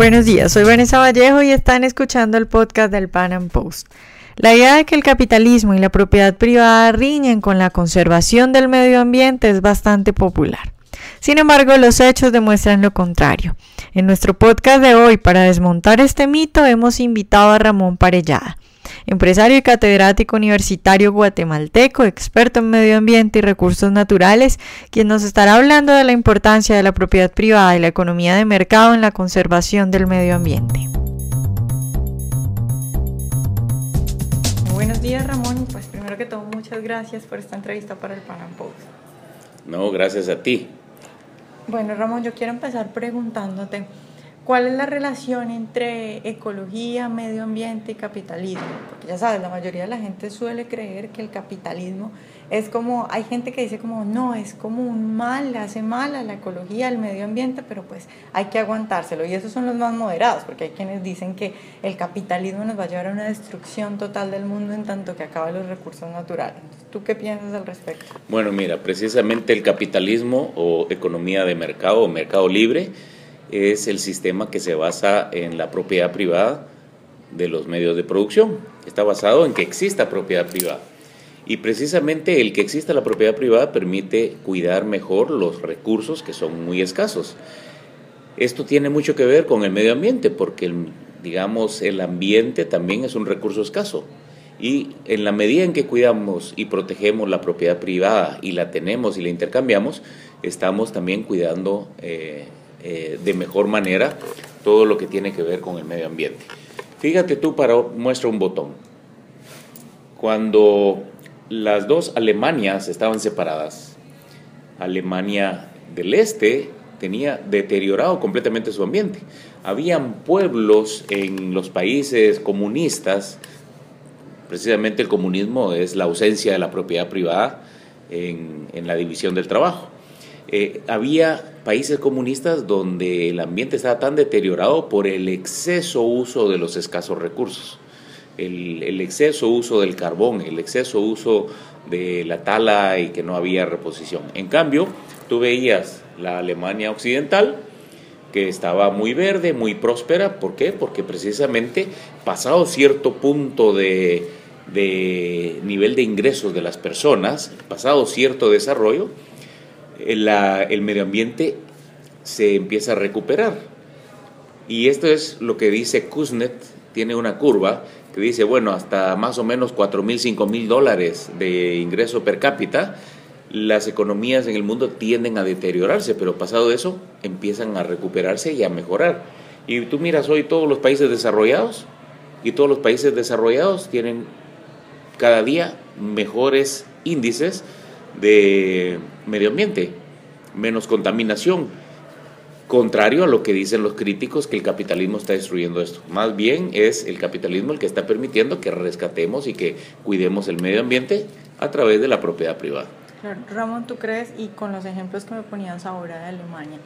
Buenos días, soy Vanessa Vallejo y están escuchando el podcast del Pan Am Post. La idea de que el capitalismo y la propiedad privada riñen con la conservación del medio ambiente es bastante popular. Sin embargo, los hechos demuestran lo contrario. En nuestro podcast de hoy, para desmontar este mito, hemos invitado a Ramón Parellada, empresario y catedrático universitario guatemalteco, experto en medio ambiente y recursos naturales, quien nos estará hablando de la importancia de la propiedad privada y la economía de mercado en la conservación del medio ambiente. Buenos días, Ramón. Pues primero que todo, muchas gracias por esta entrevista para el Pan Am Post. No, gracias a ti. Bueno, Ramón, yo quiero empezar preguntándote, ¿cuál es la relación entre ecología, medio ambiente y capitalismo? Porque ya sabes, la mayoría de la gente suele creer que el capitalismo es como, hay gente que dice como, no, es como un mal, le hace mal a la ecología, al medio ambiente, pero pues hay que aguantárselo. Y esos son los más moderados, porque hay quienes dicen que el capitalismo nos va a llevar a una destrucción total del mundo en tanto que acaba los recursos naturales. ¿Tú qué piensas al respecto? Bueno, mira, precisamente el capitalismo o economía de mercado o mercado libre es el sistema que se basa en la propiedad privada de los medios de producción. Está basado en que exista propiedad privada. Y precisamente el que exista la propiedad privada permite cuidar mejor los recursos que son muy escasos. Esto tiene mucho que ver con el medio ambiente, porque digamos el ambiente también es un recurso escaso. Y en la medida en que cuidamos y protegemos la propiedad privada y la tenemos y la intercambiamos, estamos también cuidando eh, eh, de mejor manera todo lo que tiene que ver con el medio ambiente. Fíjate tú, para muestra un botón. Cuando las dos Alemanias estaban separadas. Alemania del Este tenía deteriorado completamente su ambiente. Habían pueblos en los países comunistas, precisamente el comunismo es la ausencia de la propiedad privada en, la división del trabajo. Eh, había países comunistas donde el ambiente estaba tan deteriorado por el exceso uso de los escasos recursos el, exceso uso del carbón, el exceso uso de la tala y que no había reposición. En cambio, tú veías la Alemania occidental, que estaba muy verde, muy próspera. ¿Por qué? Porque precisamente pasado cierto punto de, nivel de ingresos de las personas, pasado cierto desarrollo, el, medio ambiente se empieza a recuperar. Y esto es lo que dice Kuznets, tiene una curva que dice, bueno, hasta más o menos 4 mil, 5 mil dólares de ingreso per cápita, las economías en el mundo tienden a deteriorarse, pero pasado eso empiezan a recuperarse y a mejorar. Y tú miras hoy todos los países desarrollados y todos los países desarrollados tienen cada día mejores índices de medio ambiente, menos contaminación, contrario a lo que dicen los críticos que el capitalismo está destruyendo esto. Más bien es el capitalismo el que está permitiendo que rescatemos y que cuidemos el medio ambiente a través de la propiedad privada. Ramón, ¿tú crees, y con los ejemplos que me ponías ahora de Alemania,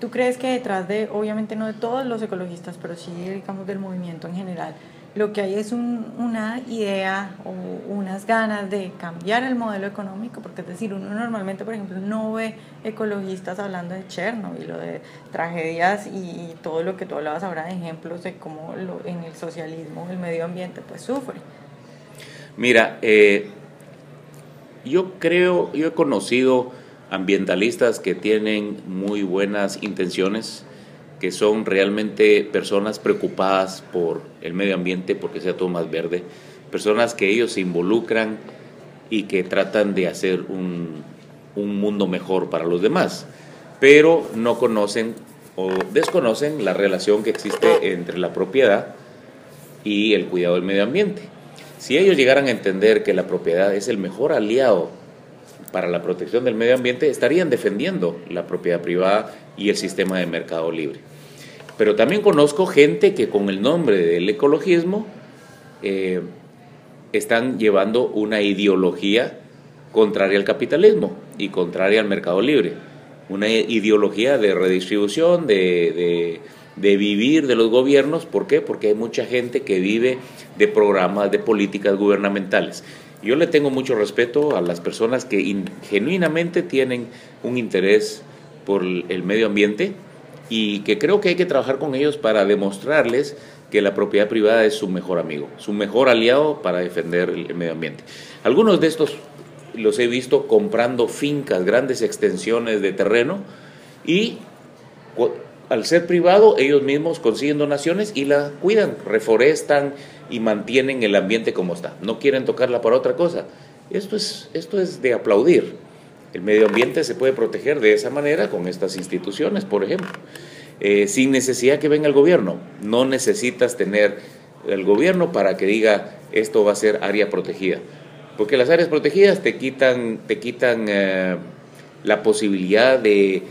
¿tú crees que detrás de, obviamente no de todos los ecologistas, pero sí, digamos, del movimiento en general, lo que hay es una idea o unas ganas de cambiar el modelo económico, porque es decir, uno normalmente, por ejemplo, no ve ecologistas hablando de Chernobyl o de tragedias y, todo lo que tú hablabas ahora de ejemplos de cómo lo, en el socialismo el medio ambiente pues sufre. Mira, eh, yo creo, yo he conocido ambientalistas que tienen muy buenas intenciones, que son realmente personas preocupadas por el medio ambiente, porque sea todo más verde, personas que ellos se involucran y que tratan de hacer un, un mundo mejor para los demás, pero no conocen o desconocen la relación que existe entre la propiedad y el cuidado del medio ambiente. Si ellos llegaran a entender que la propiedad es el mejor aliado para la protección del medio ambiente, estarían defendiendo la propiedad privada y el sistema de mercado libre. Pero también conozco gente que con el nombre del ecologismo eh, están llevando una ideología contraria al capitalismo y contraria al mercado libre. Una ideología de redistribución, de, de vivir de los gobiernos. ¿Por qué? Porque hay mucha gente que vive de programas, de políticas gubernamentales. Yo le tengo mucho respeto a las personas que genuinamente tienen un interés por el medio ambiente, y que creo que hay que trabajar con ellos para demostrarles que la propiedad privada es su mejor amigo, su mejor aliado para defender el medio ambiente. Algunos de estos los he visto comprando fincas, grandes extensiones de terreno y al ser privado ellos mismos consiguen donaciones y la cuidan, reforestan y mantienen el ambiente como está. No quieren tocarla para otra cosa. Esto es, esto es de aplaudir. El medio ambiente se puede proteger de esa manera con estas instituciones, por ejemplo. Eh, sin necesidad que venga el gobierno. No necesitas tener el gobierno para que diga esto va a ser área protegida. Porque las áreas protegidas te quitan, te quitan eh, la posibilidad de,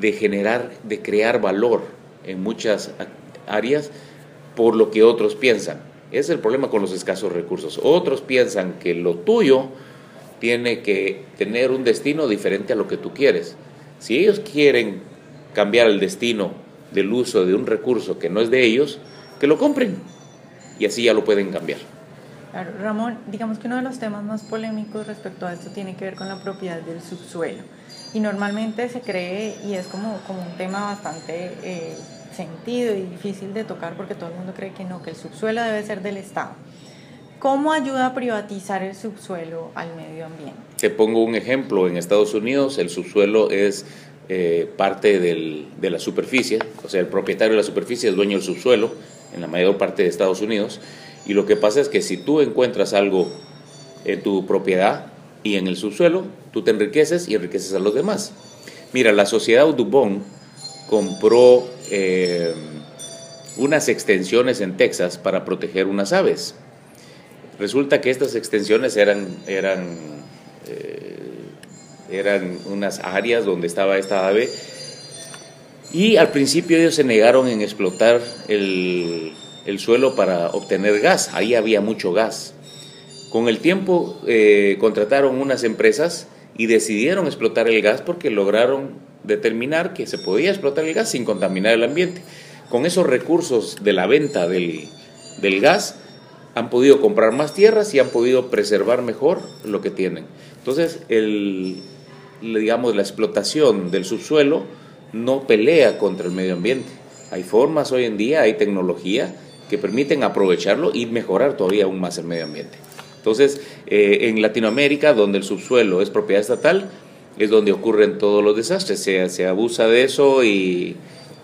de generar, de crear valor en muchas áreas por lo que otros piensan. Ese es el problema con los escasos recursos. Otros piensan que lo tuyo tiene que tener un destino diferente a lo que tú quieres. Si ellos quieren cambiar el destino del uso de un recurso que no es de ellos, que lo compren y así ya lo pueden cambiar. Claro, Ramón, digamos que uno de los temas más polémicos respecto a esto tiene que ver con la propiedad del subsuelo. Y normalmente se cree, y es como, como un tema bastante eh, sentido y difícil de tocar porque todo el mundo cree que no, que el subsuelo debe ser del Estado. ¿Cómo ayuda a privatizar el subsuelo al medio ambiente? Te pongo un ejemplo. En Estados Unidos el subsuelo es eh, parte del, de la superficie, o sea, el propietario de la superficie es dueño del subsuelo en la mayor parte de Estados Unidos, y lo que pasa es que si tú encuentras algo en tu propiedad y en el subsuelo, tú te enriqueces y enriqueces a los demás. Mira, la sociedad Dubón compró eh, unas extensiones en Texas para proteger unas aves. Resulta que estas extensiones eran, eran eh, eran unas áreas donde estaba esta ave. Y al principio ellos se negaron en explotar el, suelo para obtener gas. Ahí había mucho gas. Con el tiempo eh, contrataron unas empresas y decidieron explotar el gas porque lograron determinar que se podía explotar el gas sin contaminar el ambiente. Con esos recursos de la venta del, del gas han podido comprar más tierras y han podido preservar mejor lo que tienen. Entonces, el, digamos, la explotación del subsuelo no pelea contra el medio ambiente. Hay formas hoy en día, hay tecnología que permiten aprovecharlo y mejorar todavía aún más el medio ambiente. Entonces, eh, en Latinoamérica, donde el subsuelo es propiedad estatal, es donde ocurren todos los desastres. Se, se abusa de eso y,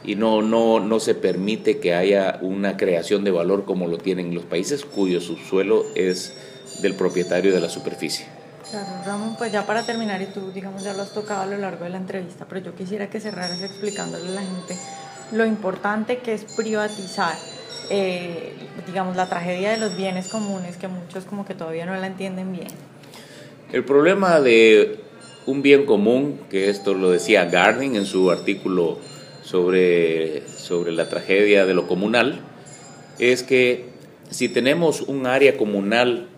y no, no, no se permite que haya una creación de valor como lo tienen los países cuyo subsuelo es del propietario de la superficie. Claro, Ramón, pues ya para terminar, y tú, digamos, ya lo has tocado a lo largo de la entrevista, pero yo quisiera que cerraras explicándole a la gente lo importante que es privatizar, eh, digamos, la tragedia de los bienes comunes, que muchos como que todavía no la entienden bien. El problema de un bien común, que esto lo decía Garding en su artículo sobre, sobre la tragedia de lo comunal, es que si tenemos un área comunal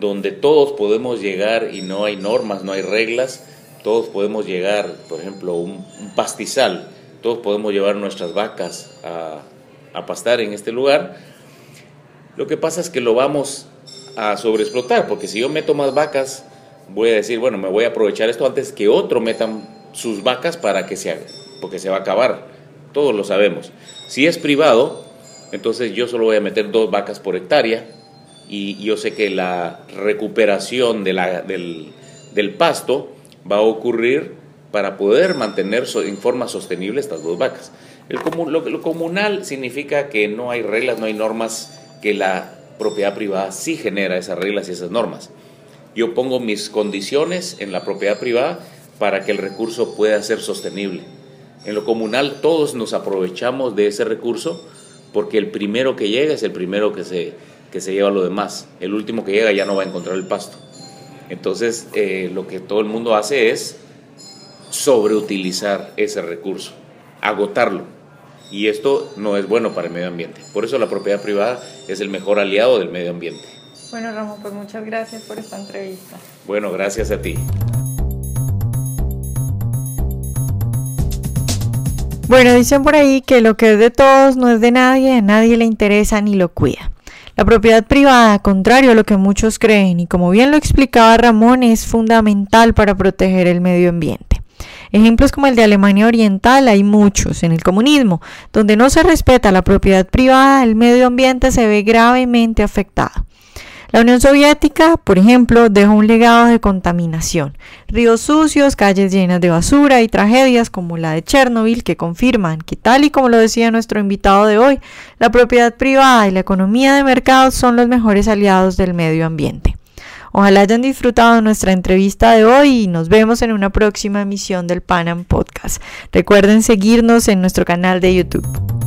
donde todos podemos llegar y no hay normas, no hay reglas, todos podemos llegar, por ejemplo, un, pastizal, todos podemos llevar nuestras vacas a, pastar en este lugar. Lo que pasa es que lo vamos a sobreexplotar, porque si yo meto más vacas, voy a decir, bueno, me voy a aprovechar esto antes que otro metan sus vacas para que se porque se va a acabar. Todos lo sabemos. Si es privado, entonces yo solo voy a meter dos vacas por hectárea y yo sé que la recuperación de la, del, del, pasto va a ocurrir para poder mantener en forma sostenible estas dos vacas. El lo, lo comunal significa que no hay reglas, no hay normas, que la propiedad privada sí genera esas reglas y esas normas. Yo pongo mis condiciones en la propiedad privada para que el recurso pueda ser sostenible. En lo comunal todos nos aprovechamos de ese recurso porque el primero que llega es el primero que se, que se lleva lo demás. El último que llega ya no va a encontrar el pasto. Entonces, eh, lo que todo el mundo hace es sobreutilizar ese recurso, agotarlo. Y esto no es bueno para el medio ambiente. Por eso la propiedad privada es el mejor aliado del medio ambiente. Bueno, Ramón, pues muchas gracias por esta entrevista. Bueno, gracias a ti. Bueno, dicen por ahí que lo que es de todos no es de nadie, a nadie le interesa ni lo cuida. La propiedad privada, contrario a lo que muchos creen, y como bien lo explicaba Ramón, es fundamental para proteger el medio ambiente. Ejemplos como el de Alemania Oriental hay muchos. En el comunismo, donde no se respeta la propiedad privada, el medio ambiente se ve gravemente afectado. La Unión Soviética, por ejemplo, dejó un legado de contaminación, ríos sucios, calles llenas de basura y tragedias como la de Chernobyl que confirman que tal y como lo decía nuestro invitado de hoy, la propiedad privada y la economía de mercado son los mejores aliados del medio ambiente. Ojalá hayan disfrutado nuestra entrevista de hoy y nos vemos en una próxima emisión del Panam Podcast. Recuerden seguirnos en nuestro canal de YouTube.